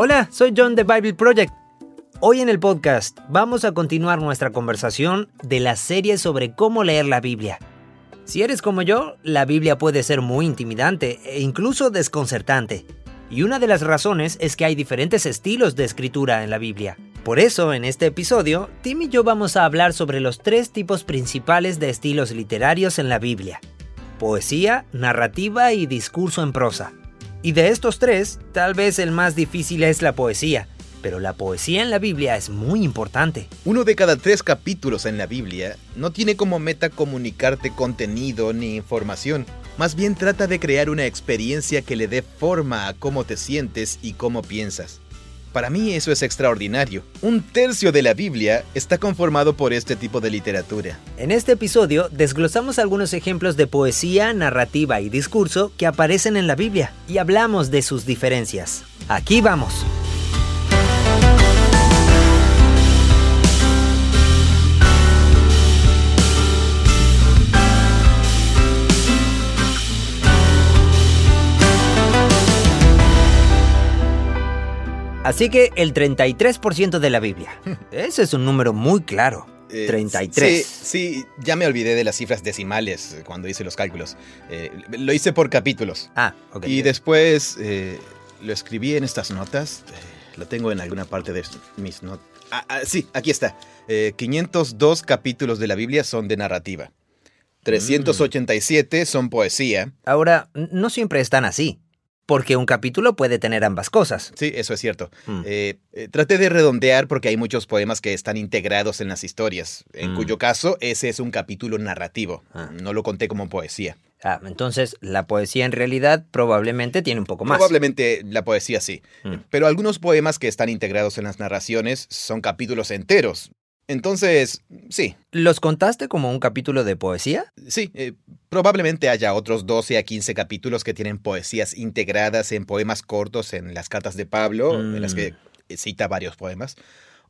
Hola, soy John de Bible Project. Hoy en el podcast vamos a continuar nuestra conversación de la serie sobre cómo leer la Biblia. Si eres como yo, la Biblia puede ser muy intimidante e incluso desconcertante. Y una de las razones es que hay diferentes estilos de escritura en la Biblia. Por eso, en este episodio, Tim y yo vamos a hablar sobre los tres tipos principales de estilos literarios en la Biblia. Poesía, narrativa y discurso en prosa. Y de estos tres, tal vez el más difícil es la poesía, pero la poesía en la Biblia es muy importante. Uno de cada tres capítulos en la Biblia no tiene como meta comunicarte contenido ni información, más bien trata de crear una experiencia que le dé forma a cómo te sientes y cómo piensas. Para mí eso es extraordinario. Un tercio de la Biblia está conformado por este tipo de literatura. En este episodio desglosamos algunos ejemplos de poesía, narrativa y discurso que aparecen en la Biblia y hablamos de sus diferencias. Aquí vamos. Así que el 33% de la Biblia. Ese es un número muy claro. Eh, 33. Sí, sí, ya me olvidé de las cifras decimales cuando hice los cálculos. Eh, lo hice por capítulos. Ah, ok. Y después eh, lo escribí en estas notas. Eh, lo tengo en alguna parte de mis notas. Ah, ah, sí, aquí está. Eh, 502 capítulos de la Biblia son de narrativa. 387 son poesía. Ahora, no siempre están así. Porque un capítulo puede tener ambas cosas. Sí, eso es cierto. Mm. Eh, eh, traté de redondear porque hay muchos poemas que están integrados en las historias, en Mm. cuyo caso ese es un capítulo narrativo. Ah. No lo conté como poesía. Ah, entonces la poesía en realidad probablemente tiene un poco más. Probablemente la poesía sí. Mm. Pero algunos poemas que están integrados en las narraciones son capítulos enteros. Entonces, sí, ¿Los contaste como un capítulo de poesía? sí, eh, probablemente haya otros 12 a 15 capítulos que tienen poesías integradas en poemas cortos en las cartas de Pablo, en las que cita varios poemas,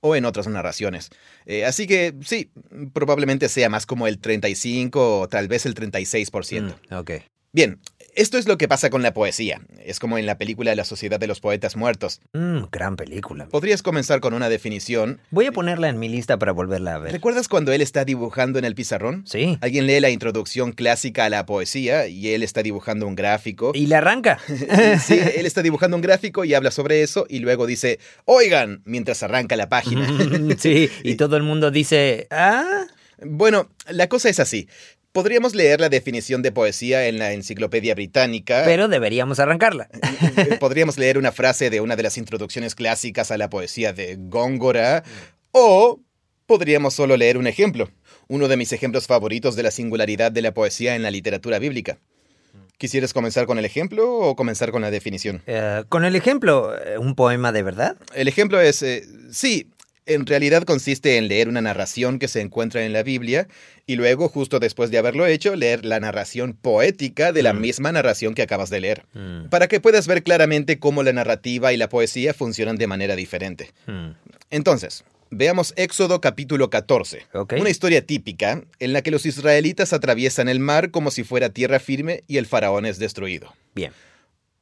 o en otras narraciones. Eh, así que sí, probablemente sea más como el 35 o tal vez el 36%. Mm, ok. Bien, esto es lo que pasa con la poesía. Es como en la película La Sociedad de los Poetas Muertos. Mm, gran película. Podrías comenzar con una definición. Voy a ponerla en mi lista para volverla a ver. ¿Recuerdas cuando él está dibujando en el pizarrón? Sí. Alguien lee la introducción clásica a la poesía y él está dibujando un gráfico. Y la arranca. Sí, él está dibujando un gráfico y habla sobre eso y luego dice, oigan, mientras arranca la página. sí, y todo el mundo dice, ah, bueno, la cosa es así. Podríamos leer la definición de poesía en la Enciclopedia Británica. pero deberíamos arrancarla. Eh, Podríamos leer una frase de una de las introducciones clásicas a la poesía de Góngora. O podríamos solo leer un ejemplo. Uno de mis ejemplos favoritos de la singularidad de la poesía en la literatura bíblica. ¿Quisieras comenzar con el ejemplo o comenzar con la definición? Eh, con el ejemplo, eh, ¿un poema de verdad? El ejemplo es, eh, sí, en realidad consiste en leer una narración que se encuentra en la Biblia y luego, justo después de haberlo hecho, leer la narración poética de la Mm. misma narración que acabas de leer. Mm, Para que puedas ver claramente cómo la narrativa y la poesía funcionan de manera diferente. mm, Entonces, veamos Éxodo capítulo 14. Ok. Una historia típica en la que los israelitas atraviesan el mar como si fuera tierra firme y el faraón es destruido. Bien.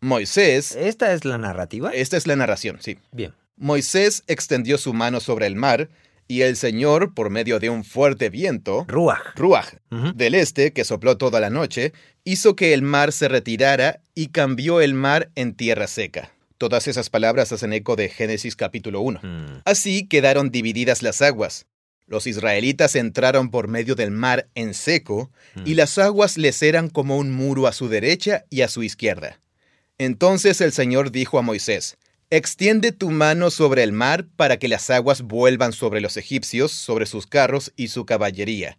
Moisés, ¿Esta es la narrativa? esta es la narración, sí. Bien. Moisés extendió su mano sobre el mar y el Señor, por medio de un fuerte viento, Ruach. Ruach, del este, que sopló toda la noche, hizo que el mar se retirara y cambió el mar en tierra seca. Todas esas palabras hacen eco de Génesis capítulo 1. Mm, Así quedaron divididas las aguas. Los israelitas entraron por medio del mar en seco, y Mm. las aguas les eran como un muro a su derecha y a su izquierda. Entonces el Señor dijo a Moisés, Extiende tu mano sobre el mar para que las aguas vuelvan sobre los egipcios, sobre sus carros y su caballería.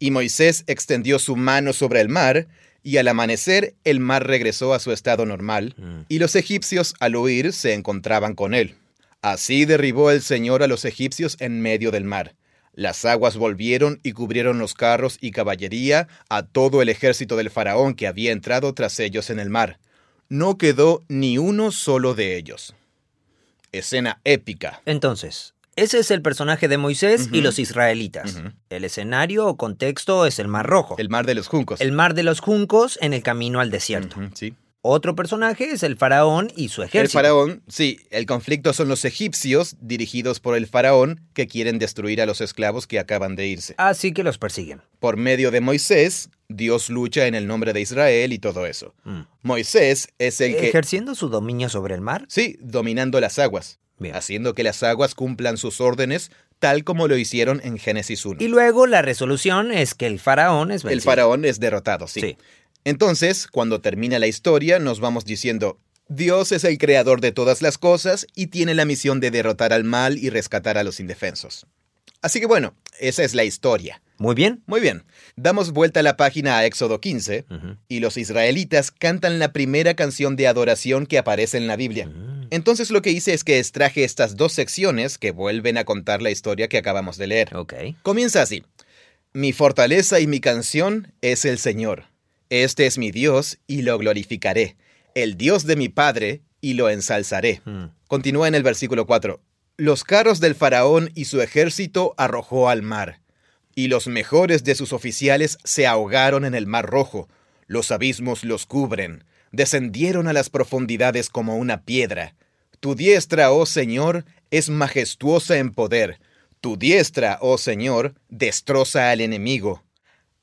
Y Moisés extendió su mano sobre el mar, y al amanecer el mar regresó a su estado normal, mm. y los egipcios al huir se encontraban con él. Así derribó el Señor a los egipcios en medio del mar. Las aguas volvieron y cubrieron los carros y caballería a todo el ejército del faraón que había entrado tras ellos en el mar. No quedó ni uno solo de ellos. Escena épica. Entonces, ese es el personaje de Moisés y los israelitas. El escenario o contexto es el Mar Rojo. El mar de los juncos. El mar de los juncos en el camino al desierto. Sí. Otro personaje es el faraón y su El ejército. faraón, sí, el conflicto son los egipcios, dirigidos por el faraón, que quieren destruir a los esclavos que acaban de irse. Así que los persiguen. Por medio de Moisés, Dios lucha en el nombre de Israel y todo eso. Mm. Moisés es el que... ¿Ejerciendo su dominio sobre el mar? Sí, dominando las aguas, Bien. haciendo que las aguas cumplan sus órdenes tal como lo hicieron en Génesis 1. Y luego la resolución es que el faraón es El vencido. faraón es derrotado, sí. Sí. Entonces, cuando termina la historia, nos vamos diciendo, Dios es el creador de todas las cosas y tiene la misión de derrotar al mal y rescatar a los indefensos. Así que bueno, esa es la historia. Muy bien. Muy bien, damos vuelta a la página a Éxodo 15 Ujú. y los israelitas cantan la primera canción de adoración que aparece en la Biblia. Mm. Entonces lo que hice es que extraje estas dos secciones que vuelven a contar la historia que acabamos de leer. Ok. Comienza así. Mi fortaleza y mi canción es el Señor. Este es mi Dios y lo glorificaré. El Dios de mi Padre y lo ensalzaré. Mm. Continúa en el versículo 4. Los carros del faraón y su ejército arrojó al mar, y los mejores de sus oficiales se ahogaron en el mar rojo. Los abismos los cubren, descendieron a las profundidades como una piedra. Tu diestra, oh Señor, es majestuosa en poder. Tu diestra, oh Señor, destroza al enemigo.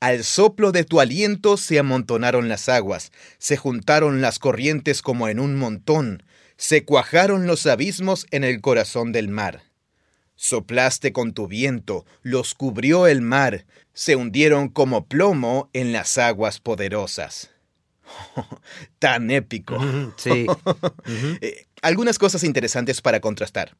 Al soplo de tu aliento se amontonaron las aguas, se juntaron las corrientes como en un montón, se cuajaron los abismos en el corazón del mar. Soplaste con tu viento, los cubrió el mar, se hundieron como plomo en las aguas poderosas. Tan épico. Sí. Eh, algunas cosas interesantes para contrastar.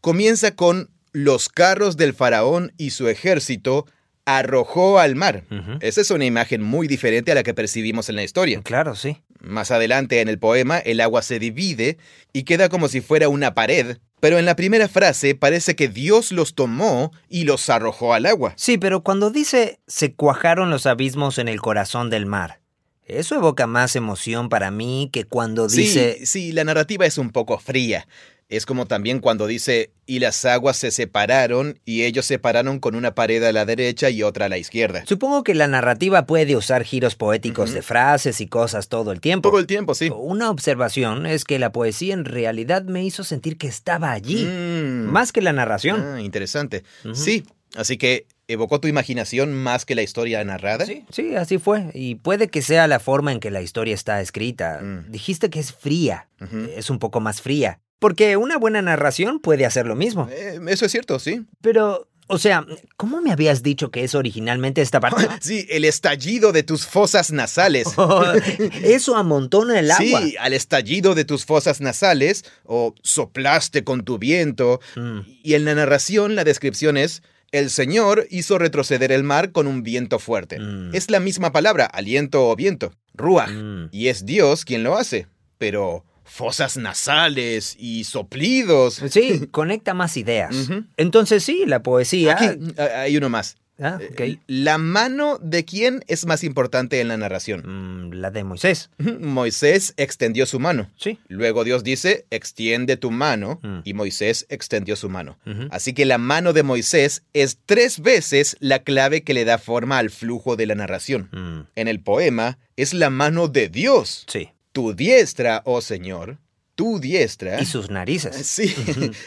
Comienza con los carros del faraón y su ejército arrojó al mar. Esa es una imagen muy diferente a la que percibimos en la historia. Claro, sí. Más adelante en el poema, el agua se divide y queda como si fuera una pared, pero en la primera frase parece que Dios los tomó y los arrojó al agua. Sí, pero cuando dice se cuajaron los abismos en el corazón del mar, eso evoca más emoción para mí que cuando dice... Sí, sí, la narrativa es un poco fría. Es como también cuando dice, y las aguas se separaron, y ellos separaron con una pared a la derecha y otra a la izquierda. Supongo que la narrativa puede usar giros poéticos de frases y cosas todo el tiempo. Todo el tiempo, sí. Una observación es que la poesía en realidad me hizo sentir que estaba allí, Mm. más que la narración. Ah, interesante. Sí, así que evocó tu imaginación más que la historia narrada. Sí, sí, así fue. Y puede que sea la forma en que la historia está escrita. Mm. Dijiste que es fría. Es un poco más fría. Porque una buena narración puede hacer lo mismo. Eh, eso es cierto, sí. Pero, o sea, ¿cómo me habías dicho que es originalmente esta parte? Sí, el estallido de tus fosas nasales. Eso amontona el agua. Sí, al estallido de tus fosas nasales, o soplaste con tu viento. Mm. Y en la narración la descripción es, el Señor hizo retroceder el mar con un viento fuerte. Mm. Es la misma palabra, aliento o viento, ruach. Mm. Y es Dios quien lo hace. Pero fosas nasales y soplidos. Sí, conecta más ideas. Entonces sí, la poesía... Aquí hay uno más. Ah, Eh, ok. La mano de quién es más importante en la narración. Mm, la de Moisés. Moisés extendió su mano. Sí. Luego Dios dice, extiende tu mano, Mm. y Moisés extendió su mano. Así que la mano de Moisés es tres veces la clave que le da forma al flujo de la narración. Mm, En el poema es la mano de Dios. sí. Tu diestra, oh Señor, tu diestra. Y sus narices. Sí,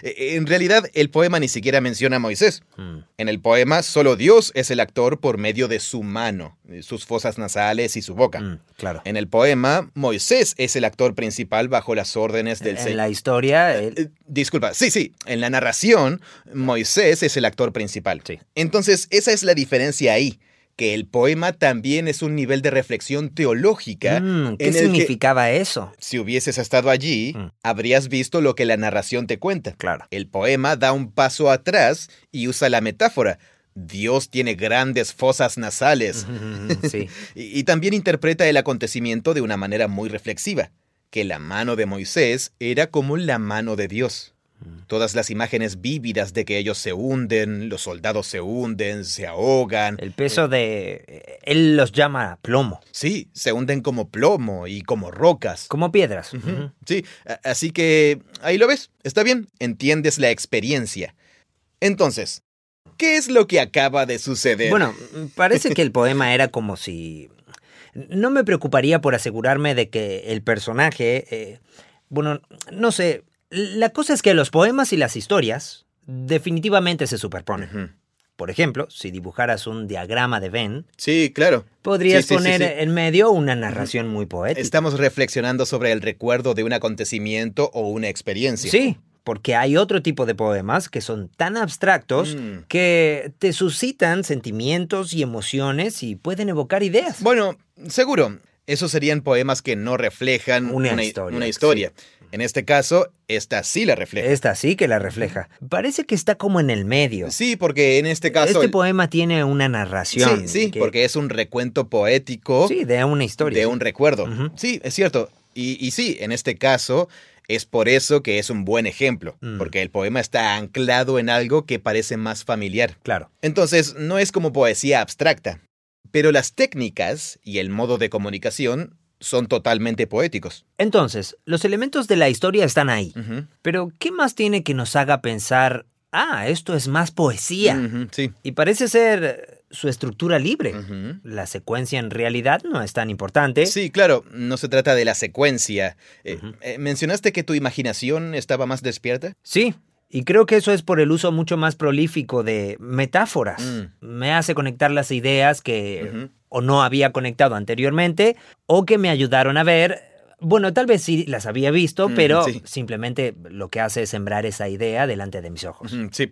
en realidad el poema ni siquiera menciona a Moisés. Mm, En el poema solo Dios es el actor por medio de su mano, sus fosas nasales y su boca. mm, claro. En el poema, Moisés es el actor principal bajo las órdenes del En Señor. la historia... él- Eh, Disculpa, sí, sí, en la narración, Moisés es el actor principal. Sí. Entonces, esa es la diferencia ahí, que el poema también es un nivel de reflexión teológica. Mm, ¿Qué significaba eso? Si hubieses estado allí, Mm. habrías visto lo que la narración te cuenta. Claro. El poema da un paso atrás y usa la metáfora. Dios tiene grandes fosas nasales. sí. Y, y también interpreta el acontecimiento de una manera muy reflexiva, que la mano de Moisés era como la mano de Dios. Todas las imágenes vívidas de que ellos se hunden, los soldados se hunden, se ahogan. El peso de... Él los llama plomo, Sí, se hunden como plomo y como rocas. como piedras. Sí, así que ahí lo ves, está bien, entiendes la experiencia. Entonces, ¿qué es lo que acaba de suceder? Bueno, parece que el poema era como si No me preocuparía por asegurarme de que el personaje... eh, bueno, no sé. La cosa es que los poemas y las historias definitivamente se superponen. Por ejemplo, si dibujaras un diagrama de Venn, Sí, claro. podrías Sí, sí, sí, poner sí. en medio una narración muy poética. Estamos reflexionando sobre el recuerdo de un acontecimiento o una experiencia. Sí, porque hay otro tipo de poemas que son tan abstractos Mm. que te suscitan sentimientos y emociones y pueden evocar ideas. Bueno, seguro. Esos serían poemas que no reflejan Una historia, una historia. En este caso, esta sí la refleja. Esta sí que la refleja. Parece que está como en el medio. Sí, porque en este caso... este el- poema tiene una narración. Sí, sí, que- porque es un recuento poético Sí, de una historia. de un recuerdo. Sí, es cierto. Y, y sí, en este caso es por eso que es un buen ejemplo, Mm. porque el poema está anclado en algo que parece más familiar. Claro. Entonces, no es como poesía abstracta, pero las técnicas y el modo de comunicación son totalmente poéticos. Entonces, los elementos de la historia están ahí. Pero, ¿qué más tiene que nos haga pensar, ah, esto es más poesía? Sí. Y parece ser su estructura libre. La secuencia en realidad no es tan importante. Sí, claro, no se trata de la secuencia. Eh, eh, ¿Mencionaste que tu imaginación estaba más despierta? Sí, y creo que eso es por el uso mucho más prolífico de metáforas. Mm. Me hace conectar las ideas que o no había conectado anteriormente o que me ayudaron a ver. Bueno, tal vez sí las había visto, Mm, pero sí. simplemente lo que hace es sembrar esa idea delante de mis ojos. Sí,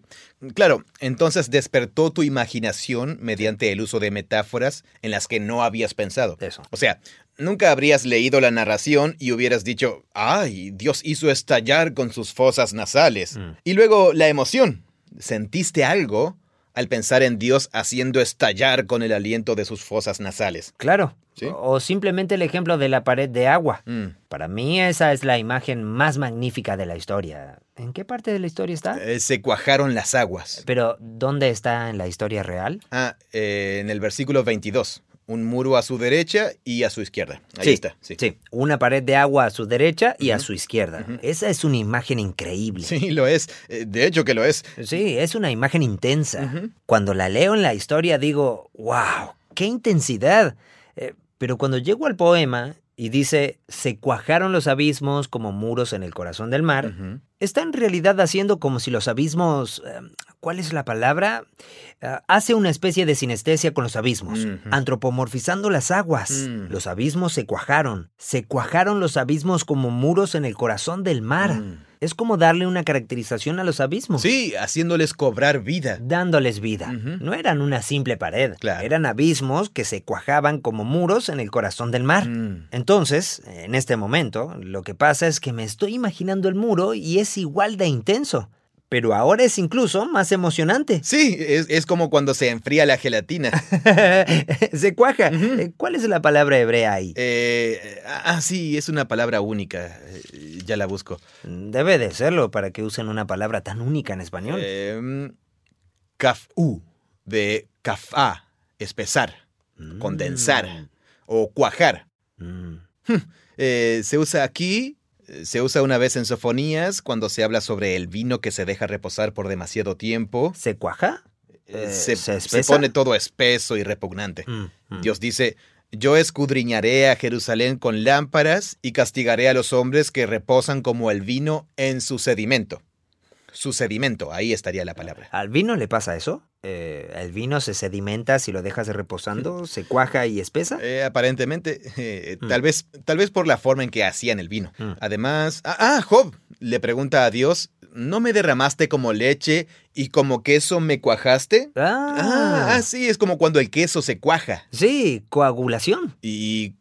claro, entonces despertó tu imaginación mediante el uso de metáforas en las que no habías pensado. Eso. O sea, nunca habrías leído la narración y hubieras dicho, ay, Dios hizo estallar con sus fosas nasales. Mm. Y luego la emoción. ¿Sentiste algo al pensar en Dios haciendo estallar con el aliento de sus fosas nasales? Claro. Sí. O simplemente el ejemplo de la pared de agua. Mm. Para mí esa es la imagen más magnífica de la historia. ¿En qué parte de la historia está? Eh, se cuajaron las aguas. Pero, ¿dónde está en la historia real? Ah, eh, en el versículo 22. Un muro a su derecha y a su izquierda. Ahí sí, está. Sí. sí. Una pared de agua a su derecha y a su izquierda. Esa es una imagen increíble. Sí, lo es. Eh, De hecho que lo es. Sí, es una imagen intensa. Cuando la leo en la historia digo, wow, qué intensidad. Eh, pero cuando llego al poema y dice, se cuajaron los abismos como muros en el corazón del mar, está en realidad haciendo como si los abismos... eh, ¿Cuál es la palabra? Ah, hace una especie de sinestesia con los abismos, antropomorfizando las aguas. Mm. Los abismos se cuajaron. Se cuajaron los abismos como muros en el corazón del mar. Es como darle una caracterización a los abismos. Sí, haciéndoles cobrar vida. Dándoles vida. No eran una simple pared. Claro. Eran abismos que se cuajaban como muros en el corazón del mar. Mm. Entonces, en este momento, lo que pasa es que me estoy imaginando el muro y es igual de intenso. Pero ahora es incluso más emocionante. Sí, es, es como cuando se enfría la gelatina. se cuaja. Eh, ¿Cuál es la palabra hebrea ahí? Eh, ah, sí, es una palabra única. Eh, ya la busco. Debe de serlo para que usen una palabra tan única en español. Eh, de cafá, espesar, Mm. condensar o cuajar. Mm. Eh, se usa aquí, se usa una vez en sofonías cuando se habla sobre el vino que se deja reposar por demasiado tiempo. ¿Se cuaja? Eh, Eh, se, ¿se se pone todo espeso y repugnante. Mm, mm. Dios dice, yo escudriñaré a Jerusalén con lámparas y castigaré a los hombres que reposan como el vino en su sedimento. Su sedimento, ahí estaría la palabra. ¿Al vino le pasa eso? Eh, ¿El vino se sedimenta si lo dejas reposando? ¿Se cuaja y espesa? Eh, aparentemente, eh, Mm. tal vez, tal vez por la forma en que hacían el vino. Mm. Además, ah, ah, Job le pregunta a Dios, ¿no me derramaste como leche y como queso me cuajaste? Ah, Ah, ah, sí, es como cuando el queso se cuaja. sí, coagulación. Y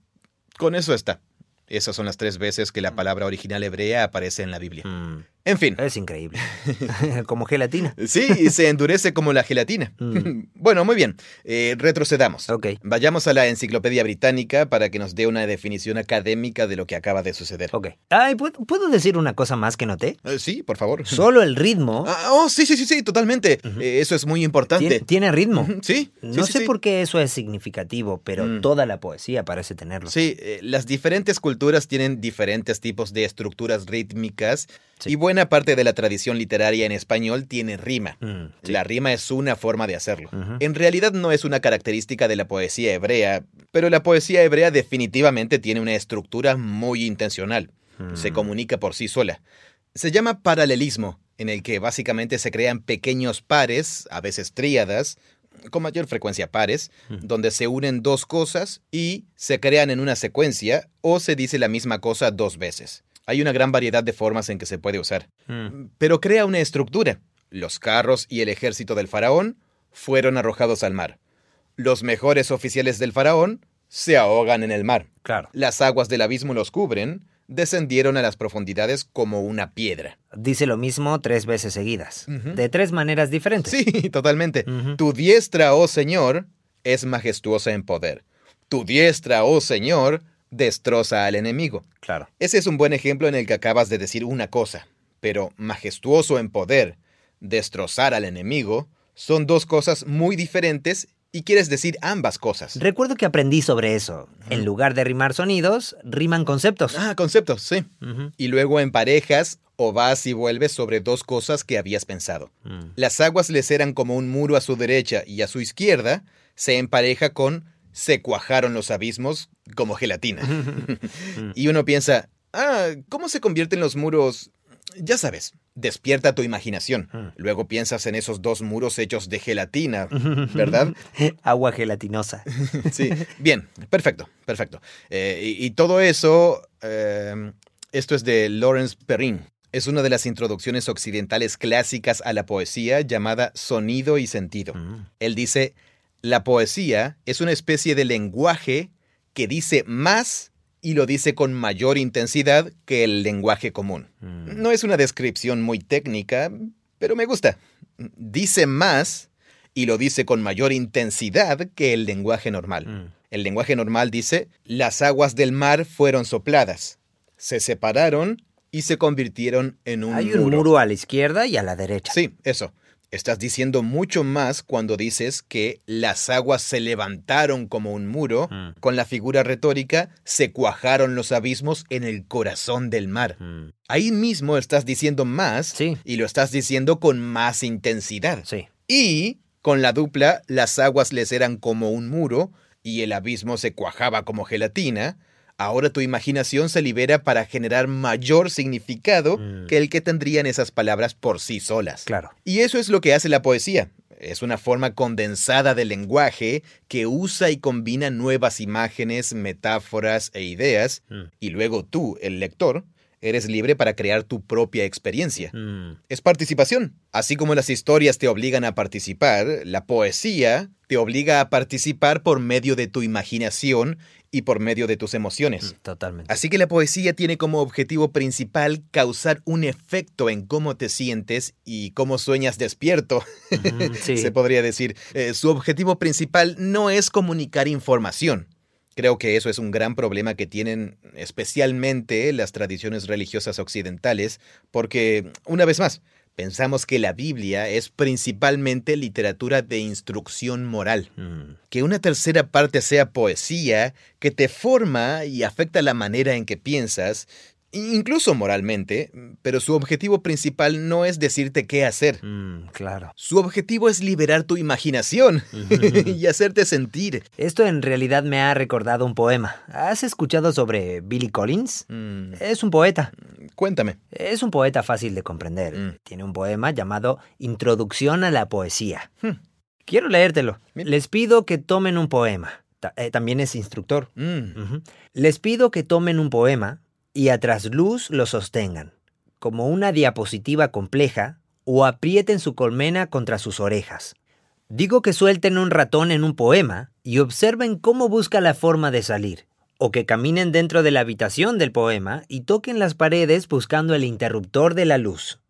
con eso está. Esas son las tres veces que la palabra original hebrea aparece en la Biblia. Mm, En fin, es increíble. Como gelatina. sí, y se endurece como la gelatina. Mm. Bueno, muy bien. Eh, retrocedamos. Ok. Vayamos a la Enciclopedia Británica para que nos dé una definición académica de lo que acaba de suceder. Ok. Ay, ¿puedo, decir una cosa más que noté? Eh, sí, por favor. Solo el ritmo Ah, oh, sí, sí, sí, sí, totalmente. Ujú. Eh, eso es muy importante. tiene, tiene ritmo. Ujú, Sí, sí, No sí, sé sí. por qué eso es significativo, pero Mm. toda la poesía parece tenerlo. Sí, eh, las diferentes culturas tienen diferentes tipos de estructuras rítmicas Sí. y buena parte de la tradición literaria en español tiene rima. Mm, sí. La rima es una forma de hacerlo. En realidad no es una característica de la poesía hebrea, pero la poesía hebrea definitivamente tiene una estructura muy intencional. Se Mm. comunica por sí sola. Se llama paralelismo, en el que básicamente se crean pequeños pares, a veces tríadas, con mayor frecuencia pares, Ujú. donde se unen dos cosas y se crean en una secuencia o se dice la misma cosa dos veces. Hay una gran variedad de formas en que se puede usar Mm. pero crea una estructura. Los carros y el ejército del faraón fueron arrojados al mar. Los mejores oficiales del faraón se ahogan en el mar. Claro. Las aguas del abismo los cubren, descendieron a las profundidades como una piedra. Dice lo mismo tres veces seguidas. De tres maneras diferentes. Sí, totalmente. Tu diestra, oh Señor, es majestuosa en poder. Tu diestra, oh Señor, destroza al enemigo. Claro. Ese es un buen ejemplo en el que acabas de decir una cosa, pero majestuoso en poder, destrozar al enemigo, son dos cosas muy diferentes y quieres decir ambas cosas. Recuerdo que aprendí sobre eso. En lugar de rimar sonidos, riman conceptos. Ah, conceptos, sí. Y luego en parejas o vas y vuelves sobre dos cosas que habías pensado. Mm. Las aguas les eran como un muro a su derecha y a su izquierda se empareja con se cuajaron los abismos como gelatina. y uno piensa, ah, ¿cómo se convierten los muros? Ya sabes, despierta tu imaginación. Mm. Luego piensas en esos dos muros hechos de gelatina, ¿verdad? Agua gelatinosa. Sí, bien, perfecto, perfecto. Eh, y, y todo eso, eh, esto es de Lawrence Perrin. Es una de las introducciones occidentales clásicas a la poesía llamada Sonido y Sentido. Mm. Él dice, la poesía es una especie de lenguaje que dice más y lo dice con mayor intensidad que el lenguaje común. Mm. No es una descripción muy técnica, pero me gusta. Dice más y lo dice con mayor intensidad que el lenguaje normal. Mm. El lenguaje normal dice, las aguas del mar fueron sopladas, se separaron y se convirtieron en un Hay un muro a la izquierda y a la derecha. Sí, eso. Estás diciendo mucho más cuando dices que las aguas se levantaron como un muro, Mm. con la figura retórica, se cuajaron los abismos en el corazón del mar. Mm. Ahí mismo estás diciendo más Sí. y lo estás diciendo con más intensidad. Sí. Y con la dupla, las aguas les eran como un muro y el abismo se cuajaba como gelatina. Ahora tu imaginación se libera para generar mayor significado Mm. que el que tendrían esas palabras por sí solas. Claro. Y eso es lo que hace la poesía. Es una forma condensada del lenguaje que usa y combina nuevas imágenes, metáforas e ideas, Mm. y luego tú, el lector, eres libre para crear tu propia experiencia. Mm. Es participación. Así como las historias te obligan a participar, la poesía te obliga a participar por medio de tu imaginación y por medio de tus emociones. Mm, Totalmente. Así que la poesía tiene como objetivo principal causar un efecto en cómo te sientes y cómo sueñas despierto, sí. se podría decir. Eh, su objetivo principal no es comunicar información. Creo que eso es un gran problema que tienen especialmente las tradiciones religiosas occidentales, porque, una vez más, pensamos que la Biblia es principalmente literatura de instrucción moral Mm. que una tercera parte sea poesía, que te forma y afecta la manera en que piensas, incluso moralmente, pero su objetivo principal no es decirte qué hacer. Mm, claro. Su objetivo es liberar tu imaginación y hacerte sentir. Esto en realidad me ha recordado un poema. ¿Has escuchado sobre Billy Collins? Mm, Es un poeta. cuéntame. Es un poeta fácil de comprender. Mm. Tiene un poema llamado Introducción a la Poesía. Hmm. Quiero leértelo. Les pido que tomen un poema. Ta- eh, también es instructor. Mm. Les pido que tomen un poema y a trasluz lo sostengan, como una diapositiva compleja, o aprieten su colmena contra sus orejas. Digo que suelten un ratón en un poema y observen cómo busca la forma de salir, o que caminen dentro de la habitación del poema y toquen las paredes buscando el interruptor de la luz.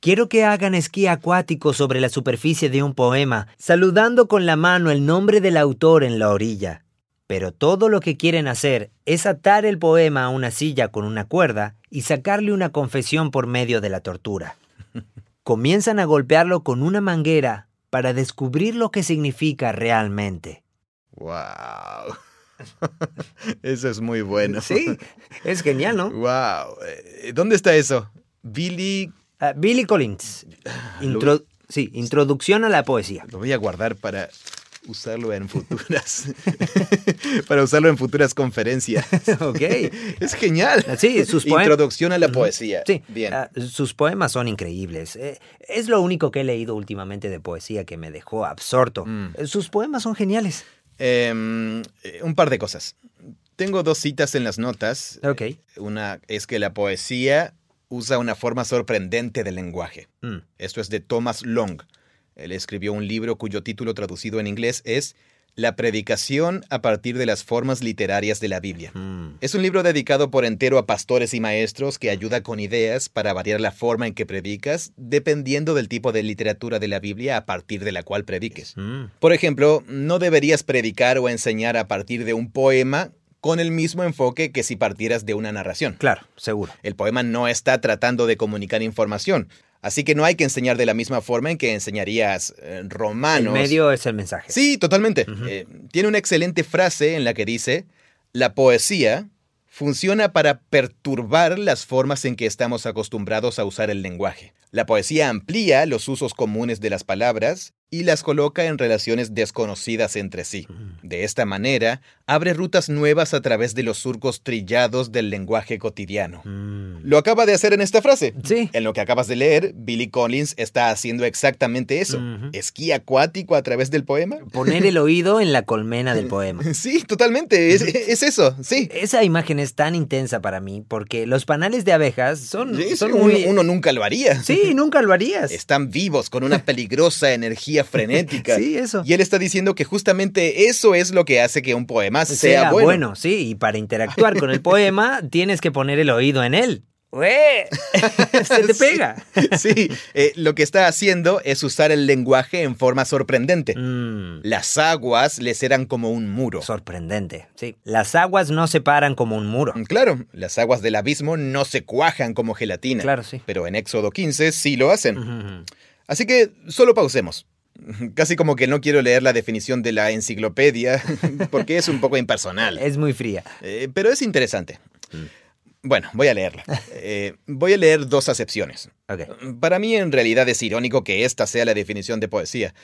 Quiero que hagan esquí acuático sobre la superficie de un poema, saludando con la mano el nombre del autor en la orilla. Pero todo lo que quieren hacer es atar el poema a una silla con una cuerda y sacarle una confesión por medio de la tortura. Comienzan a golpearlo con una manguera para descubrir lo que significa realmente. wow. Eso es muy bueno. Sí, es genial, ¿no? Wow. Eh, ¿Dónde está eso? Billy. Ah, Billy Collins. Intro- sí, introducción a la poesía. Lo voy a guardar para usarlo en futuras. para usarlo en futuras conferencias. ok. Es genial. Sí, sus poemas. Introducción a la poesía. Sí, Bien. ah, sus poemas son increíbles. Eh, es lo único que he leído últimamente de poesía que me dejó absorto. Mm. Eh, Sus poemas son geniales. Em, eh, un par de cosas. Tengo dos citas en las notas. Ok. Una es que la poesía usa una forma sorprendente del lenguaje. Mm. Esto es de Thomas Long. Él escribió un libro cuyo título traducido en inglés es La predicación a partir de las formas literarias de la Biblia. Mm. Es un libro dedicado por entero a pastores y maestros que ayuda con ideas para variar la forma en que predicas dependiendo del tipo de literatura de la Biblia a partir de la cual prediques. Mm. Por ejemplo, no deberías predicar o enseñar a partir de un poema con el mismo enfoque que si partieras de una narración. Claro, seguro. El poema no está tratando de comunicar información, así que no hay que enseñar de la misma forma en que enseñarías eh, romanos. El medio es el mensaje. Sí, totalmente. Eh, tiene una excelente frase en la que dice, la poesía funciona para perturbar las formas en que estamos acostumbrados a usar el lenguaje. La poesía amplía los usos comunes de las palabras y las coloca en relaciones desconocidas entre sí. Mm. De esta manera, abre rutas nuevas a través de los surcos trillados del lenguaje cotidiano. Mm. Lo acaba de hacer en esta frase. Sí. En lo que acabas de leer, Billy Collins está haciendo exactamente eso. Esquí acuático a través del poema. Poner el oído en la colmena del poema. Sí, totalmente. Es, es eso, sí. Esa imagen es tan intensa para mí porque los panales de abejas son, Sí, sí, son uno, muy... uno nunca lo haría. Sí, nunca lo harías. Están vivos con una peligrosa energía frenética. Sí, eso. Y él está diciendo que justamente eso es lo que hace que un poema sea, sea bueno. bueno. sí, y para interactuar con el poema tienes que poner el oído en él. Se te Sí. pega. Sí, eh, lo que está haciendo es usar el lenguaje en forma sorprendente. Mm, Las aguas les eran como un muro. sorprendente, sí. Las aguas no se paran como un muro. Claro, las aguas del abismo no se cuajan como gelatina. Claro, sí. Pero en Éxodo 15 sí lo hacen. Así que solo pausemos. Casi como que no quiero leer la definición de la enciclopedia, porque es un poco impersonal. Es muy fría. Eh, pero es interesante. Mm. Bueno, voy a leerla. Eh, voy a leer dos acepciones. Para mí en realidad es irónico que esta sea la definición de poesía.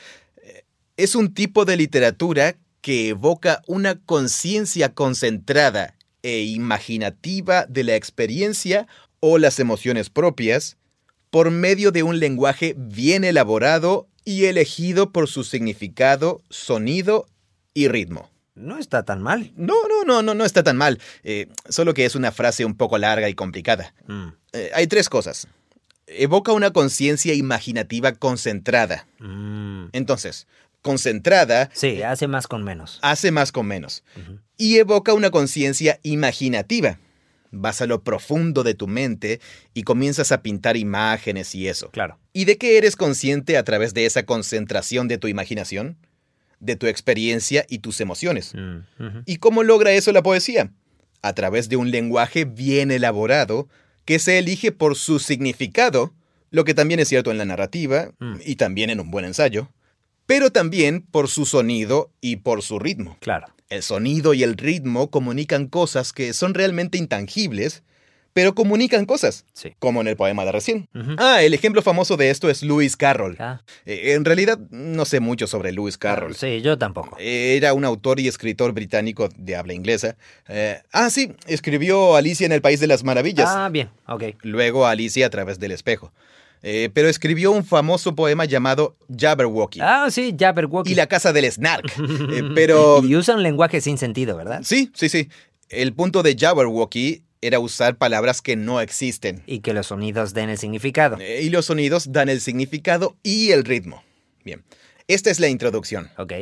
Eh, Es un tipo de literatura que evoca una conciencia concentrada e imaginativa de la experiencia o las emociones propias por medio de un lenguaje bien elaborado y elegido por su significado, sonido y ritmo. No está tan mal. No, no, no, no, no está tan mal. Eh, solo que es una frase un poco larga y complicada. Mm, Eh, hay tres cosas. Evoca una conciencia imaginativa concentrada. mm. Entonces, concentrada Sí, hace más con menos. hace más con menos. Y evoca una conciencia imaginativa. Vas a lo profundo de tu mente y comienzas a pintar imágenes y eso. Claro. ¿Y de qué eres consciente a través de esa concentración de tu imaginación? De tu experiencia y tus emociones. Mm. ¿Y cómo logra eso la poesía? A través de un lenguaje bien elaborado que se elige por su significado, lo que también es cierto en la narrativa Mm. y también en un buen ensayo, pero también por su sonido y por su ritmo. Claro. El sonido y el ritmo comunican cosas que son realmente intangibles, pero comunican cosas, Sí. como en el poema de recién. Ah, el ejemplo famoso de esto es Lewis Carroll. Ah, Eh, en realidad no sé mucho sobre Lewis Carroll. Sí, yo tampoco. Era un autor y escritor británico de habla inglesa. Eh, ah, sí, escribió Alicia en el País de las Maravillas. Ah, bien, ok. Luego Alicia a través del espejo. Eh, pero escribió un famoso poema llamado Jabberwocky. Ah, sí, Jabberwocky. Y la casa del Snark. Pero... Y usa un lenguaje sin sentido, ¿verdad? Sí, sí, sí. El punto de Jabberwocky era usar palabras que no existen. Y que los sonidos den el significado. Eh, y los sonidos dan el significado y el ritmo. Bien, esta es la introducción. Ok.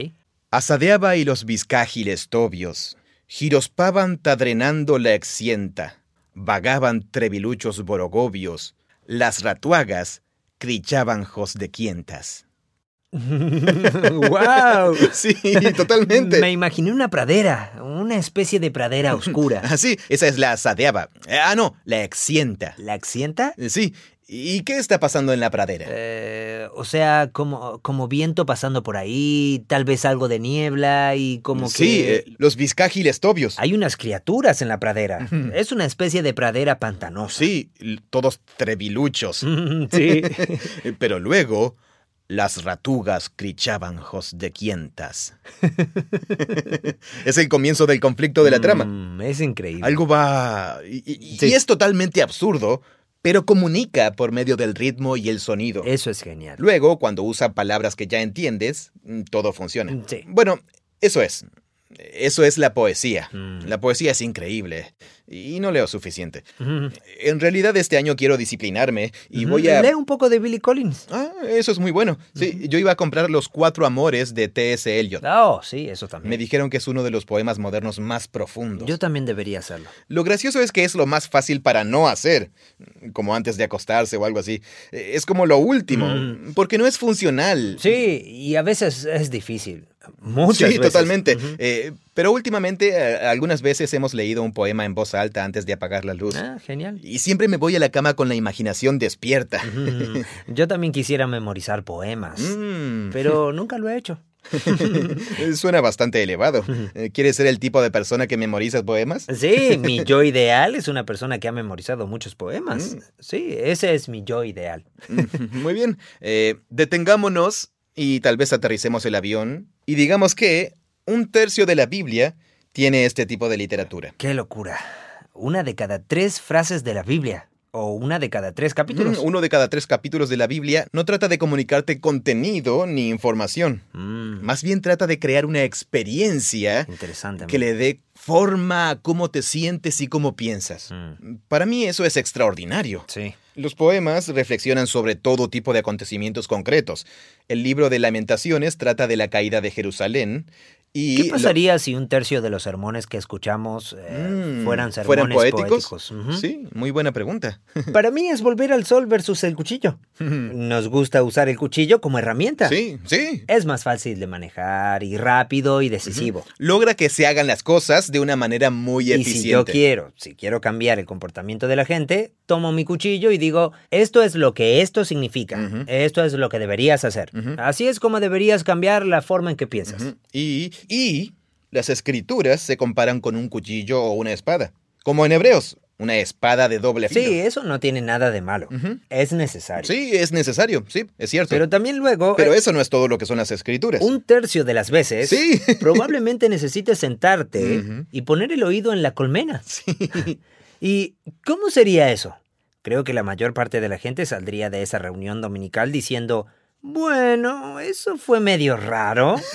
Asadeaba y los bizcágiles tobios, girospaban tadrenando la excienta, vagaban treviluchos borogovios, las ratuagas crichaban jos de quientas. ¡Wow! Sí, totalmente. Me imaginé una pradera, una especie de pradera oscura. Ah, sí, esa es la sadeaba. Ah, no, la excienta. ¿La accienta? Sí. ¿Y qué está pasando en la pradera? Eh, o sea, como, como viento pasando por ahí, tal vez algo de niebla y como que... Sí, eh, los vizcágiles tobios. Hay unas criaturas en la pradera. Es una especie de pradera pantanosa. Sí, todos treviluchos. sí. Pero luego, las ratugas crichaban jos de quientas. es el comienzo del conflicto de la trama. Mm, es increíble. Algo va... Y, y- Sí. y es totalmente absurdo, pero comunica por medio del ritmo y el sonido. Eso es genial. Luego, cuando usa palabras que ya entiendes, mm, todo funciona. Sí. Bueno, eso es. Eso es la poesía. Mm. La poesía es increíble. Y no leo suficiente. Mm. En realidad este año quiero disciplinarme y voy a... Lee un poco de Billy Collins. Ah, eso es muy bueno. Sí, yo iba a comprar Los Cuatro Amores de T.S. Eliot. Oh, sí, eso también. Me dijeron que es uno de los poemas modernos más profundos. Yo también debería hacerlo. Lo gracioso es que es lo más fácil para no hacer, como antes de acostarse o algo así. Es como lo último, Mm. porque no es funcional. Sí, y a veces es difícil. Muchas sí, veces. totalmente. Eh, pero últimamente, eh, algunas veces hemos leído un poema en voz alta antes de apagar la luz. Ah, genial. Y siempre me voy a la cama con la imaginación despierta. Yo también quisiera memorizar poemas, Mm. pero nunca lo he hecho. Suena bastante elevado. Eh, ¿Quieres ser el tipo de persona que memoriza poemas? Sí, mi yo ideal es una persona que ha memorizado muchos poemas. Mm. Sí, ese es mi yo ideal. Muy bien. Eh, detengámonos y tal vez aterricemos el avión y digamos que un tercio de la Biblia tiene este tipo de literatura. ¡Qué locura! Una de cada tres frases de la Biblia. O una de cada tres capítulos. Mm, Uno de cada tres capítulos de la Biblia no trata de comunicarte contenido ni información. Mm, Más bien trata de crear una experiencia interesante. que le dé forma a cómo te sientes y cómo piensas. Mm, Para mí eso es extraordinario. sí. Los poemas reflexionan sobre todo tipo de acontecimientos concretos. El libro de lamentaciones trata de la caída de Jerusalén y... ¿Qué lo- pasaría si un tercio de los sermones que escuchamos eh, Mm, fueran sermones poéticos? Ujú. Sí, muy buena pregunta. Para mí es volver al sol versus el cuchillo. Nos gusta usar el cuchillo como herramienta. sí, sí. Es más fácil de manejar y rápido y decisivo. Logra que se hagan las cosas de una manera muy Y eficiente. si yo quiero, si quiero cambiar el comportamiento de la gente, tomo mi cuchillo y digo, esto es lo que esto significa, esto es lo que deberías hacer. Así es como deberías cambiar la forma en que piensas. Y, y las escrituras se comparan con un cuchillo o una espada. Como en Hebreos, una espada de doble filo. Sí, eso no tiene nada de malo. Es necesario. Sí, es necesario, sí, es cierto. Pero Pero, también luego, eh, eso no es todo lo que son las escrituras. un tercio de las veces, Sí. probablemente necesites sentarte y poner el oído en la colmena. Sí. ¿Y cómo sería eso? Creo que la mayor parte de la gente saldría de esa reunión dominical diciendo, bueno, eso fue medio raro.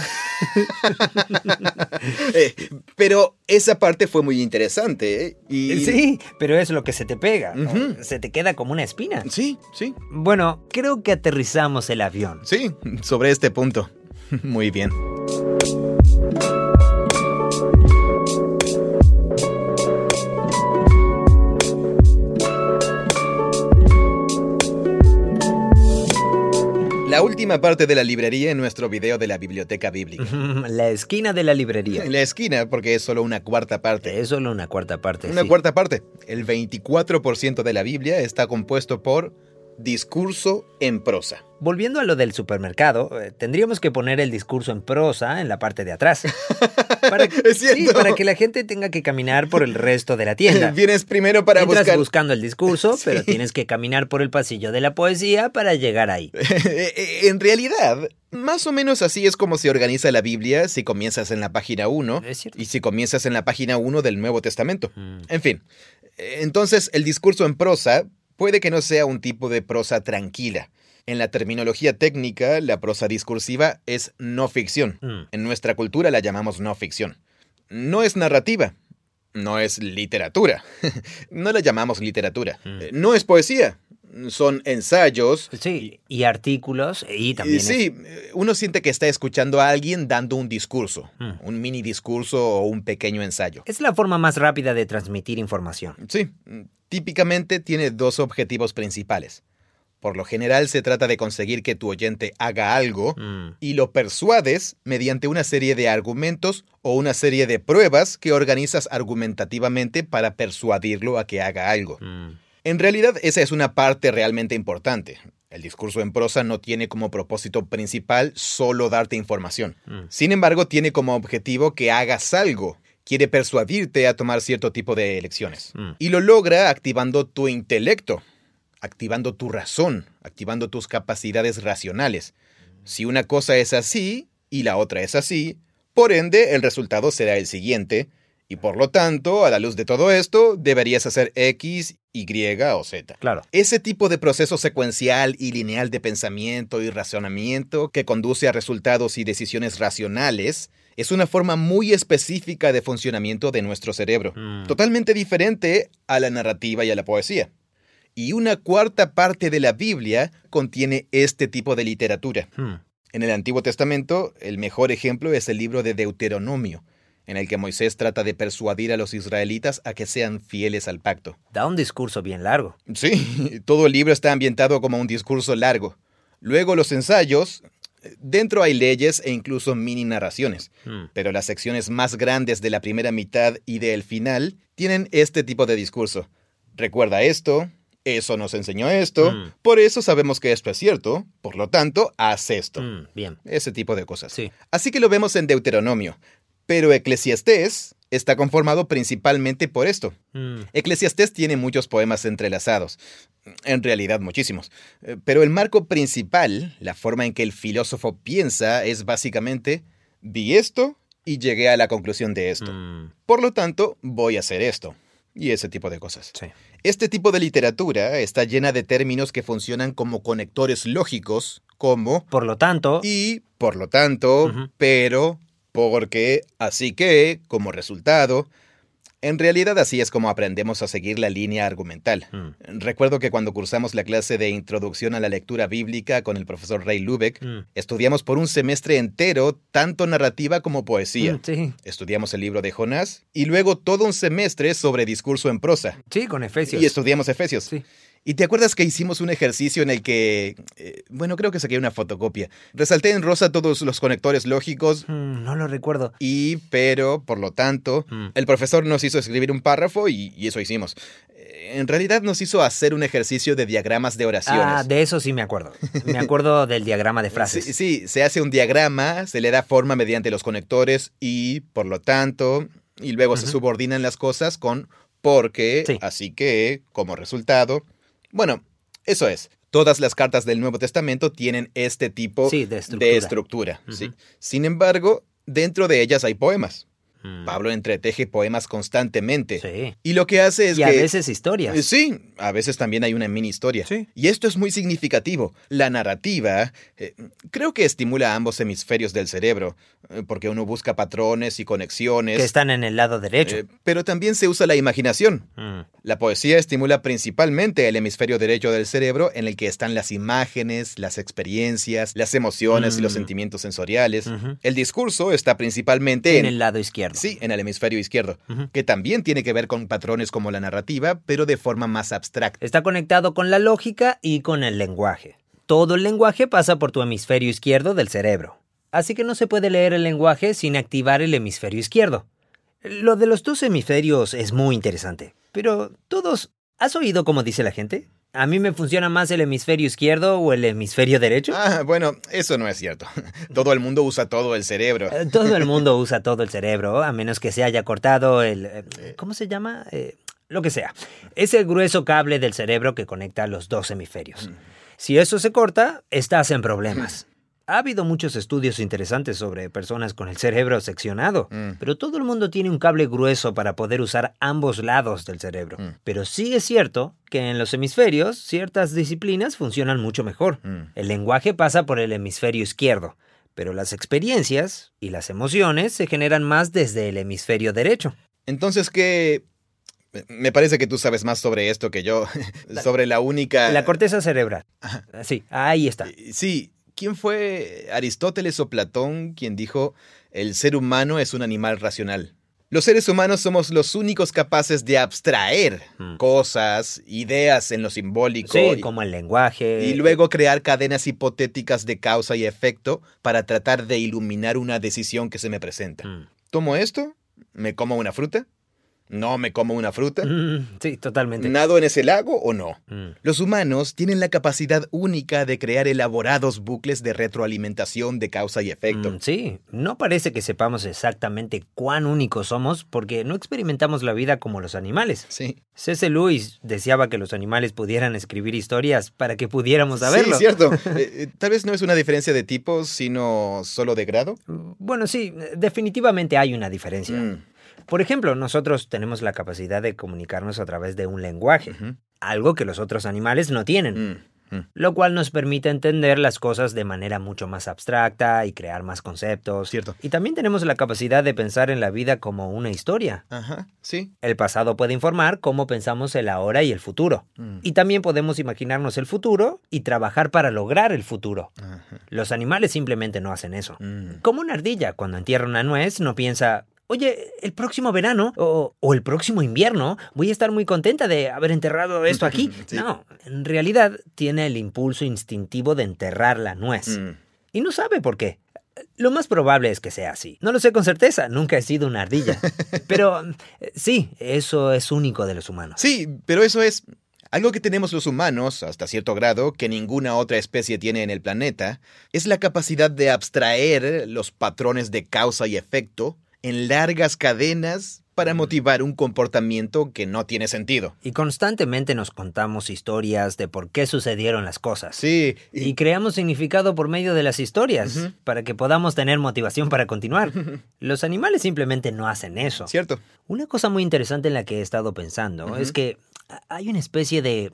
Eh, pero esa parte fue muy interesante. ¿eh? Y... Sí, pero es lo que se te pega. Se te queda como una espina. Sí, sí, Bueno, creo que aterrizamos el avión. sí, sobre este punto. Muy bien. La última parte de la librería en nuestro video de la biblioteca bíblica. La esquina de la librería. La esquina, porque es solo una cuarta parte. Es solo una cuarta parte. Una sí. cuarta parte. El 24% de la Biblia está compuesto por discurso en prosa. Volviendo a lo del supermercado, eh, tendríamos que poner el discurso en prosa en la parte de atrás. Para, Es cierto. sí, para que la gente tenga que caminar por el resto de la tienda. Vienes primero para Entras buscar... buscando el discurso, Sí. pero tienes que caminar por el pasillo de la poesía para llegar ahí. en realidad, más o menos así es como se organiza la Biblia si comienzas en la página 1 Es cierto. y si comienzas en la página 1 del Nuevo Testamento. Mm. En fin, eh, entonces el discurso en prosa puede que no sea un tipo de prosa tranquila. En la terminología técnica, la prosa discursiva es no ficción. Mm. En nuestra cultura la llamamos no ficción. No es narrativa. No es literatura. no la llamamos literatura. Mm. No es poesía. Son ensayos. Sí, y artículos, y también. sí, uno siente que está escuchando a alguien dando un discurso, Mm. un mini discurso o un pequeño ensayo. Es, la forma más rápida de transmitir información. Sí, típicamente tiene dos objetivos principales. Por lo general se trata de conseguir que tu oyente haga algo Mm, y lo persuades mediante una serie de argumentos o una serie de pruebas que organizas argumentativamente para persuadirlo a que haga algo. mm, En realidad esa es una parte realmente importante. El discurso en prosa no tiene como propósito principal solo darte información. mm. Sin embargo, tiene como objetivo que hagas algo. Quiere persuadirte a tomar cierto tipo de elecciones. Mm. Y lo logra activando tu intelecto, activando tu razón, activando tus capacidades racionales. Si una cosa es así y la otra es así, por ende el resultado será el siguiente, y por lo tanto, a la luz de todo esto, deberías hacer X, Y o Z. Claro. Ese tipo de proceso secuencial y lineal de pensamiento y razonamiento que conduce a resultados y decisiones racionales es una forma muy específica de funcionamiento de nuestro cerebro, Mm. totalmente diferente a la narrativa y a la poesía. Y una cuarta parte de la Biblia contiene este tipo de literatura. Mm. En el Antiguo Testamento, el mejor ejemplo es el libro de Deuteronomio, en el que Moisés trata de persuadir a los israelitas a que sean fieles al pacto. Da un discurso bien largo. Sí, todo el libro está ambientado como un discurso largo. Luego los ensayos, dentro hay leyes e incluso mini narraciones, Mm, pero las secciones más grandes de la primera mitad y del final tienen este tipo de discurso. Recuerda esto, eso nos enseñó esto, Mm. por eso sabemos que esto es cierto, por lo tanto, haz esto. mm, bien. Ese tipo de cosas. Sí. Así que lo vemos en Deuteronomio, pero Eclesiastés está conformado principalmente por esto. Mm, Eclesiastés tiene muchos poemas entrelazados, en realidad muchísimos, Eh, pero el marco principal, la forma en que el filósofo piensa, es básicamente, vi esto y llegué a la conclusión de esto. mm, Por lo tanto, voy a hacer esto. Y ese tipo de cosas. sí. Este tipo de literatura está llena de términos que funcionan como conectores lógicos, como Por lo tanto, y, por lo tanto, pero, porque, así que, como resultado, en realidad así es como aprendemos a seguir la línea argumental. mm, Recuerdo que cuando cursamos la clase de Introducción a la Lectura Bíblica con el profesor Ray Lubeck, mm, estudiamos por un semestre entero tanto narrativa como poesía. mm, sí. Estudiamos el libro de Jonás y luego todo un semestre sobre discurso en prosa. Sí, con Efesios. Y estudiamos Efesios. Sí. ¿Y te acuerdas que hicimos un ejercicio en el que, eh, bueno, creo que saqué una fotocopia. Resalté en rosa todos los conectores lógicos Mm, no lo recuerdo. y, pero, por lo tanto, Mm. el profesor nos hizo escribir un párrafo y, y eso hicimos. Eh, En realidad nos hizo hacer un ejercicio de diagramas de oraciones. Ah, de eso sí me acuerdo. Me acuerdo del diagrama de frases. Sí, sí, se hace un diagrama, se le da forma mediante los conectores y, por lo tanto, y luego se subordinan las cosas con porque, Sí. así que, como resultado. Bueno, eso es. Todas las cartas del Nuevo Testamento tienen este tipo Sí, de estructura. de estructura. Ujú. sí. Sin embargo, dentro de ellas hay poemas. Mm, Pablo entreteje poemas constantemente. Sí. Y lo que hace es Y que... a veces historias. Eh, Sí, a veces también hay una mini historia. Sí. Y esto es muy significativo. La narrativa eh, creo que estimula ambos hemisferios del cerebro, eh, porque uno busca patrones y conexiones. Que están en el lado derecho. eh, pero también se usa la imaginación. Mm, La poesía estimula principalmente el hemisferio derecho del cerebro en el que están las imágenes, las experiencias, las emociones y los Mm. sentimientos sensoriales. El discurso está principalmente En el lado izquierdo. Sí, en el hemisferio izquierdo, que también tiene que ver con patrones como la narrativa, pero de forma más abstracta. Está conectado con la lógica y con el lenguaje. Todo el lenguaje pasa por tu hemisferio izquierdo del cerebro. Así que no se puede leer el lenguaje sin activar el hemisferio izquierdo. Lo de los dos hemisferios es muy interesante. Pero todos... ¿Has oído cómo dice la gente? ¿A mí me funciona más el hemisferio izquierdo o el hemisferio derecho? Ah, bueno, eso no es cierto. Todo el mundo usa todo el cerebro. Eh, Todo el mundo usa todo el cerebro, a menos que se haya cortado el... eh, ¿Cómo se llama? Eh, lo que sea. Es el grueso cable del cerebro que conecta los dos hemisferios. Si eso se corta, estás en problemas. Ha habido muchos estudios interesantes sobre personas con el cerebro seccionado, Mm. pero todo el mundo tiene un cable grueso para poder usar ambos lados del cerebro. Mm. Pero sí es cierto que en los hemisferios ciertas disciplinas funcionan mucho mejor. Mm. El lenguaje pasa por el hemisferio izquierdo, pero las experiencias y las emociones se generan más desde el hemisferio derecho. Entonces, ¿qué...? Me parece que tú sabes más sobre esto que yo. sobre la única... La corteza cerebral. Sí, ahí está. Sí, ¿quién fue Aristóteles o Platón quien dijo el ser humano es un animal racional? Los seres humanos somos los únicos capaces de abstraer Mm. cosas, ideas en lo simbólico Sí, y, como el lenguaje. y luego crear cadenas hipotéticas de causa y efecto para tratar de iluminar una decisión que se me presenta. Mm. ¿Tomo esto? ¿Me como una fruta? ¿No me como una fruta? Mm, sí, totalmente. ¿Nado en ese lago o no? Mm. Los humanos tienen la capacidad única de crear elaborados bucles de retroalimentación de causa y efecto. Mm, sí, no parece que sepamos exactamente cuán únicos somos porque no experimentamos la vida como los animales. Sí. C.S. Lewis deseaba que los animales pudieran escribir historias para que pudiéramos saberlo. Sí, cierto. Eh, eh, tal vez no es una diferencia de tipo, sino solo de grado. Bueno, sí, definitivamente hay una diferencia. Por ejemplo, nosotros tenemos la capacidad de comunicarnos a través de un lenguaje, algo que los otros animales no tienen. mm, mm. lo cual nos permite entender las cosas de manera mucho más abstracta y crear más conceptos. Cierto. Y también tenemos la capacidad de pensar en la vida como una historia. Ajá, sí. El pasado puede informar cómo pensamos el ahora y el futuro. Mm, Y también podemos imaginarnos el futuro y trabajar para lograr el futuro. ajá, Los animales simplemente no hacen eso. mm. Como una ardilla, cuando entierra una nuez, no piensa, oye, el próximo verano o, o el próximo invierno voy a estar muy contenta de haber enterrado esto aquí. Sí. No, en realidad tiene el impulso instintivo de enterrar la nuez. Mm. Y no sabe por qué. Lo más probable es que sea así. No lo sé con certeza, nunca he sido una ardilla. Pero sí, eso es único de los humanos. Sí, pero eso es algo que tenemos los humanos, hasta cierto grado, que ninguna otra especie tiene en el planeta, es la capacidad de abstraer los patrones de causa y efecto en largas cadenas para motivar un comportamiento que no tiene sentido. Y constantemente nos contamos historias de por qué sucedieron las cosas. Sí, Y creamos significado por medio de las historias, para que podamos tener motivación para continuar. Los animales simplemente no hacen eso. cierto. Una cosa muy interesante en la que he estado pensando es que hay una especie de...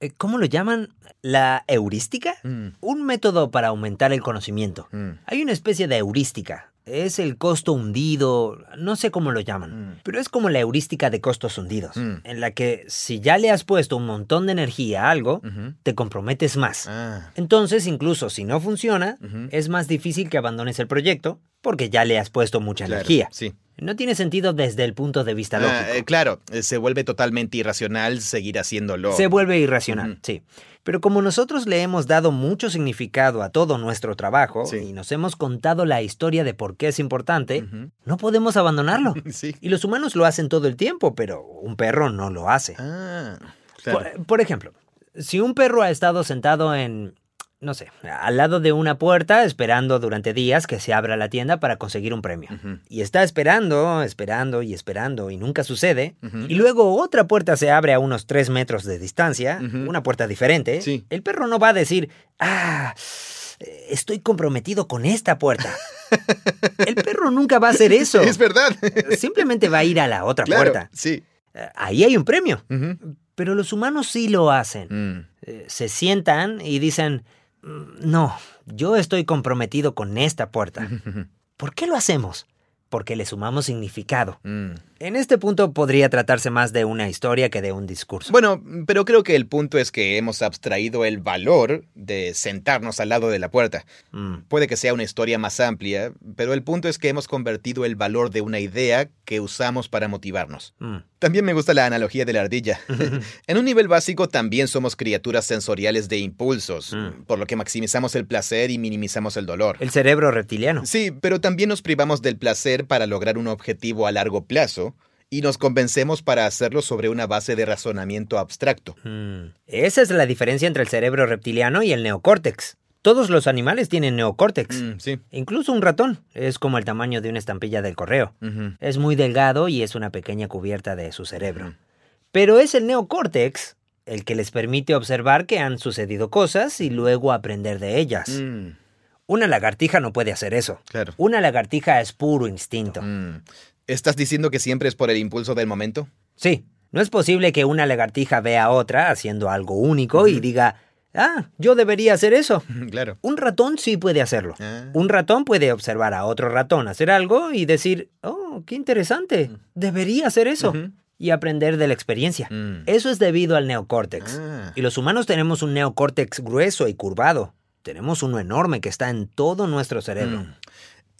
eh, ¿Cómo lo llaman? ¿La heurística? Mm, Un método para aumentar el conocimiento. mm, Hay una especie de heurística. Es el costo hundido, no sé cómo lo llaman, Mm. pero es como la heurística de costos hundidos, Mm. en la que si ya le has puesto un montón de energía a algo, te comprometes más. Ah, Entonces, incluso si no funciona, es más difícil que abandones el proyecto porque ya le has puesto mucha Claro, energía. Sí. No tiene sentido desde el punto de vista Ah, lógico. eh, claro, eh, se vuelve totalmente irracional seguir haciéndolo. Se vuelve irracional, sí. Pero como nosotros le hemos dado mucho significado a todo nuestro trabajo Sí. y nos hemos contado la historia de por qué es importante, no podemos abandonarlo. Sí. Y los humanos lo hacen todo el tiempo, pero un perro no lo hace. Ah, claro. Por, por ejemplo, si un perro ha estado sentado en, no sé, al lado de una puerta esperando durante días que se abra la tienda para conseguir un premio. Y está esperando, esperando y esperando y nunca sucede. Y luego otra puerta se abre a unos tres metros de distancia, una puerta diferente. Sí. El perro no va a decir, ah, estoy comprometido con esta puerta. El perro nunca va a hacer eso. Es verdad. Simplemente va a ir a la otra claro, puerta. sí. Eh, Ahí hay un premio. Pero los humanos sí lo hacen. Mm. Eh, Se sientan y dicen, "Mm, no, yo estoy comprometido con esta puerta. ¿Por qué lo hacemos? Porque le sumamos significado. Mm. En este punto podría tratarse más de una historia que de un discurso. Bueno, pero creo que el punto es que hemos abstraído el valor de sentarnos al lado de la puerta. Mm, Puede que sea una historia más amplia, pero el punto es que hemos convertido el valor de una idea que usamos para motivarnos. mm. También me gusta la analogía de la ardilla. en un nivel básico también somos criaturas sensoriales de impulsos, Mm. por lo que maximizamos el placer y minimizamos el dolor. El cerebro reptiliano. Sí, pero también nos privamos del placer para lograr un objetivo a largo plazo y nos convencemos para hacerlo sobre una base de razonamiento abstracto. Mm. Esa es la diferencia entre el cerebro reptiliano y el neocórtex. Todos los animales tienen neocórtex. Mm, sí. Incluso un ratón. Es como el tamaño de una estampilla del correo. Es muy delgado y es una pequeña cubierta de su cerebro. Pero es el neocórtex el que les permite observar que han sucedido cosas y luego aprender de ellas. Mm, Una lagartija no puede hacer eso. claro. Una lagartija es puro instinto. Mm. ¿Estás diciendo que siempre es por el impulso del momento? Sí, no es posible que una lagartija vea a otra haciendo algo único y diga, ah, yo debería hacer eso. claro. Un ratón sí puede hacerlo. Ah. Un ratón puede observar a otro ratón hacer algo y decir, oh, qué interesante, debería hacer eso. Y aprender de la experiencia. Mm. Eso es debido al neocórtex. Ah. Y los humanos tenemos un neocórtex grueso y curvado. Tenemos uno enorme que está en todo nuestro cerebro. Mm.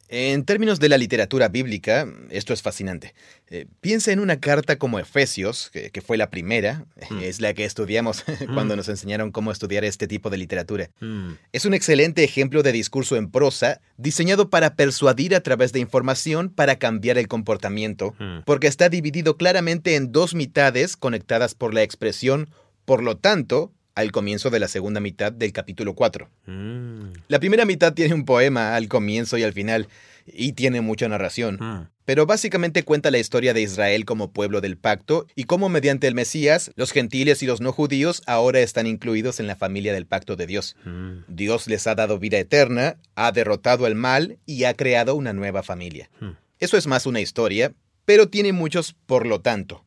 En términos de la literatura bíblica, esto es fascinante. Eh, piensa en una carta como Efesios, que, fue la primera, mm. es la que estudiamos cuando mm. nos enseñaron cómo estudiar este tipo de literatura. Mm. Es un excelente ejemplo de discurso en prosa, diseñado para persuadir a través de información para cambiar el comportamiento, porque está dividido claramente en dos mitades conectadas por la expresión, por lo tanto, al comienzo de la segunda mitad del capítulo 4. Mm. La primera mitad tiene un poema al comienzo y al final, y tiene mucha narración. Mm. Pero básicamente cuenta la historia de Israel como pueblo del pacto y cómo mediante el Mesías, los gentiles y los no judíos ahora están incluidos en la familia del pacto de Dios. Mm. Dios les ha dado vida eterna, ha derrotado el mal y ha creado una nueva familia. Eso es más una historia, pero tiene muchos por lo tanto.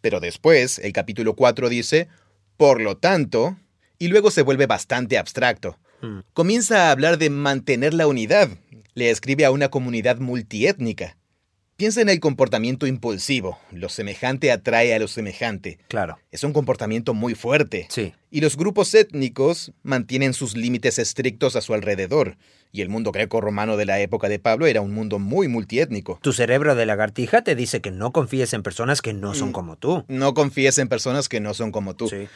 Pero después, el capítulo 4 dice, por lo tanto, y luego se vuelve bastante abstracto. Hmm. Comienza a hablar de mantener la unidad. Le escribe a una comunidad multiétnica. Piensa en el comportamiento impulsivo. Lo semejante atrae a lo semejante. Claro. Es un comportamiento muy fuerte. Sí. Y los grupos étnicos mantienen sus límites estrictos a su alrededor. Y el mundo greco-romano de la época de Pablo era un mundo muy multiétnico. Tu cerebro de lagartija te dice que no confíes en personas que no son mm. como tú. No confíes en personas que no son como tú. Sí.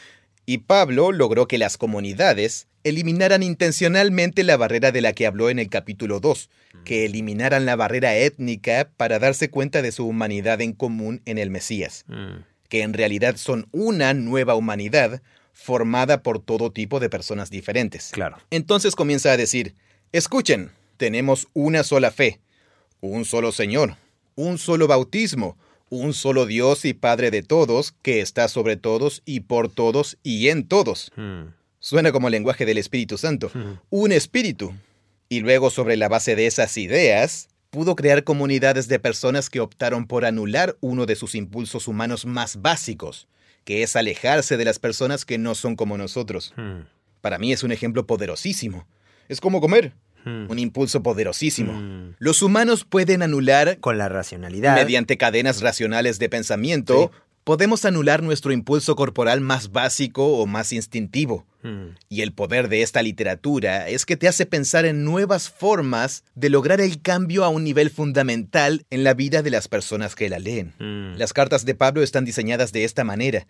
Y Pablo logró que las comunidades eliminaran intencionalmente la barrera de la que habló en el capítulo 2, que eliminaran la barrera étnica para darse cuenta de su humanidad en común en el Mesías, mm. que en realidad son una nueva humanidad formada por todo tipo de personas diferentes. Claro. Entonces comienza a decir, escuchen, tenemos una sola fe, un solo Señor, un solo bautismo, un solo Dios y Padre de todos, que está sobre todos y por todos y en todos. Hmm. Suena como el lenguaje del Espíritu Santo. Hmm. Un espíritu. Y luego sobre la base de esas ideas, pudo crear comunidades de personas que optaron por anular uno de sus impulsos humanos más básicos, que es alejarse de las personas que no son como nosotros. Hmm. Para mí es un ejemplo poderosísimo. Es como comer. Hmm. Un impulso poderosísimo. Hmm. Los humanos pueden anular... Con la racionalidad. Mediante cadenas racionales de pensamiento, podemos anular nuestro impulso corporal más básico o más instintivo. Hmm. Y el poder de esta literatura es que te hace pensar en nuevas formas de lograr el cambio a un nivel fundamental en la vida de las personas que la leen. Las cartas de Pablo están diseñadas de esta manera.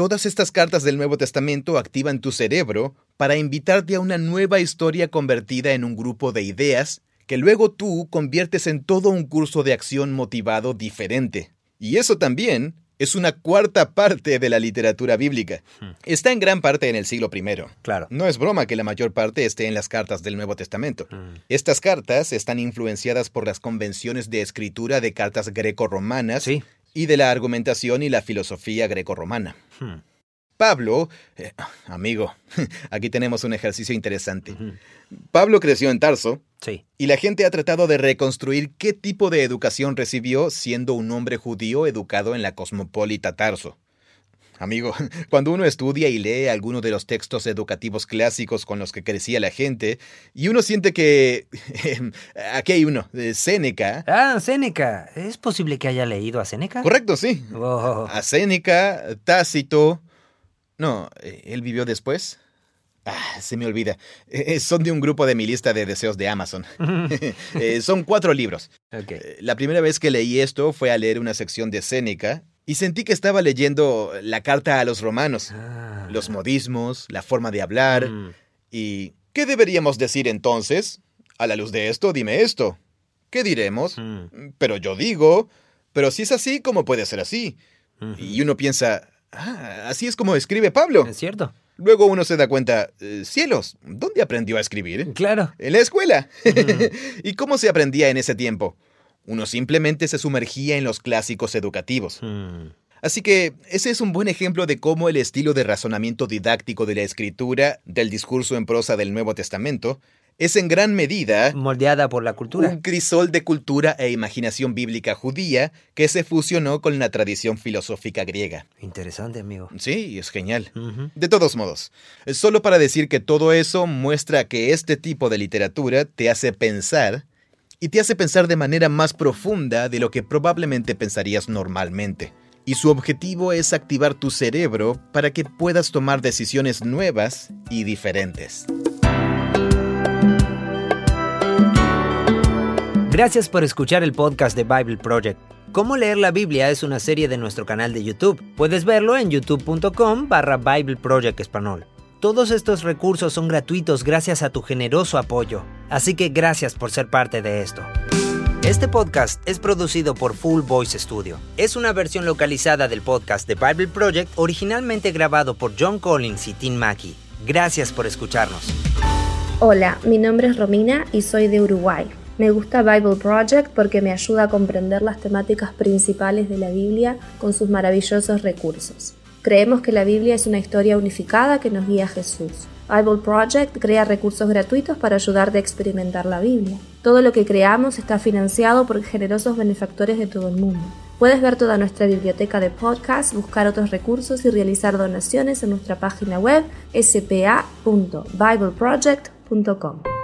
Todas estas cartas del Nuevo Testamento activan tu cerebro para invitarte a una nueva historia convertida en un grupo de ideas que luego tú conviertes en todo un curso de acción motivado diferente. Y eso también es una cuarta parte de la literatura bíblica. Hmm. Está en gran parte en el siglo I. Claro. No es broma que la mayor parte esté en las cartas del Nuevo Testamento. Hmm. Estas cartas están influenciadas por las convenciones de escritura de cartas greco-romanas sí y de la argumentación y la filosofía grecorromana. Hmm. Pablo, eh, amigo, aquí tenemos un ejercicio interesante. Pablo creció en Tarso. Sí. Y la gente ha tratado de reconstruir qué tipo de educación recibió siendo un hombre judío educado en la cosmopolita Tarso. Amigo, cuando uno estudia y lee algunos de los textos educativos clásicos con los que crecía la gente, y uno siente que... aquí hay uno, Séneca. Ah, Séneca. ¿Es posible que haya leído a Séneca? Correcto, sí. Oh. A Séneca, Tácito... No, eh, él vivió después. Ah, se me olvida. Eh, son de un grupo de mi lista de deseos de Amazon. Eh, son cuatro libros. La primera vez que leí esto fue a leer una sección de Séneca y sentí que estaba leyendo la carta a los romanos, ah. los modismos, la forma de hablar. Mm. ¿Y qué deberíamos decir entonces? A la luz de esto, dime esto. ¿Qué diremos? Mm. Pero yo digo, pero si es así, ¿cómo puede ser así? Y uno piensa, ah, así es como escribe Pablo. Es cierto. Luego uno se da cuenta, eh, cielos, ¿dónde aprendió a escribir? Claro. En la escuela. ¿Y cómo se aprendía en ese tiempo? Uno simplemente se sumergía en los clásicos educativos. Hmm. Así que ese es un buen ejemplo de cómo el estilo de razonamiento didáctico de la escritura, del discurso en prosa del Nuevo Testamento, es en gran medida moldeada por la cultura. Un crisol de cultura e imaginación bíblica judía que se fusionó con la tradición filosófica griega. Interesante, amigo. Sí, es genial. De todos modos, solo para decir que todo eso muestra que este tipo de literatura te hace pensar y te hace pensar de manera más profunda de lo que probablemente pensarías normalmente. Y su objetivo es activar tu cerebro para que puedas tomar decisiones nuevas y diferentes. Gracias por escuchar el podcast de Bible Project. Cómo leer la Biblia es una serie de nuestro canal de YouTube. Puedes verlo en youtube.com barra Bible Project Español. Todos estos recursos son gratuitos gracias a tu generoso apoyo, así que gracias por ser parte de esto. Este podcast es producido por Full Voice Studio. Es una versión localizada del podcast de Bible Project originalmente grabado por John Collins y Tim Mackey. Gracias por escucharnos. Hola, mi nombre es Romina y soy de Uruguay. Me gusta Bible Project porque me ayuda a comprender las temáticas principales de la Biblia con sus maravillosos recursos. Creemos que la Biblia es una historia unificada que nos guía a Jesús. Bible Project crea recursos gratuitos para ayudarte a experimentar la Biblia. Todo lo que creamos está financiado por generosos benefactores de todo el mundo. Puedes ver toda nuestra biblioteca de podcasts, buscar otros recursos y realizar donaciones en nuestra página web spa.bibleproject.com.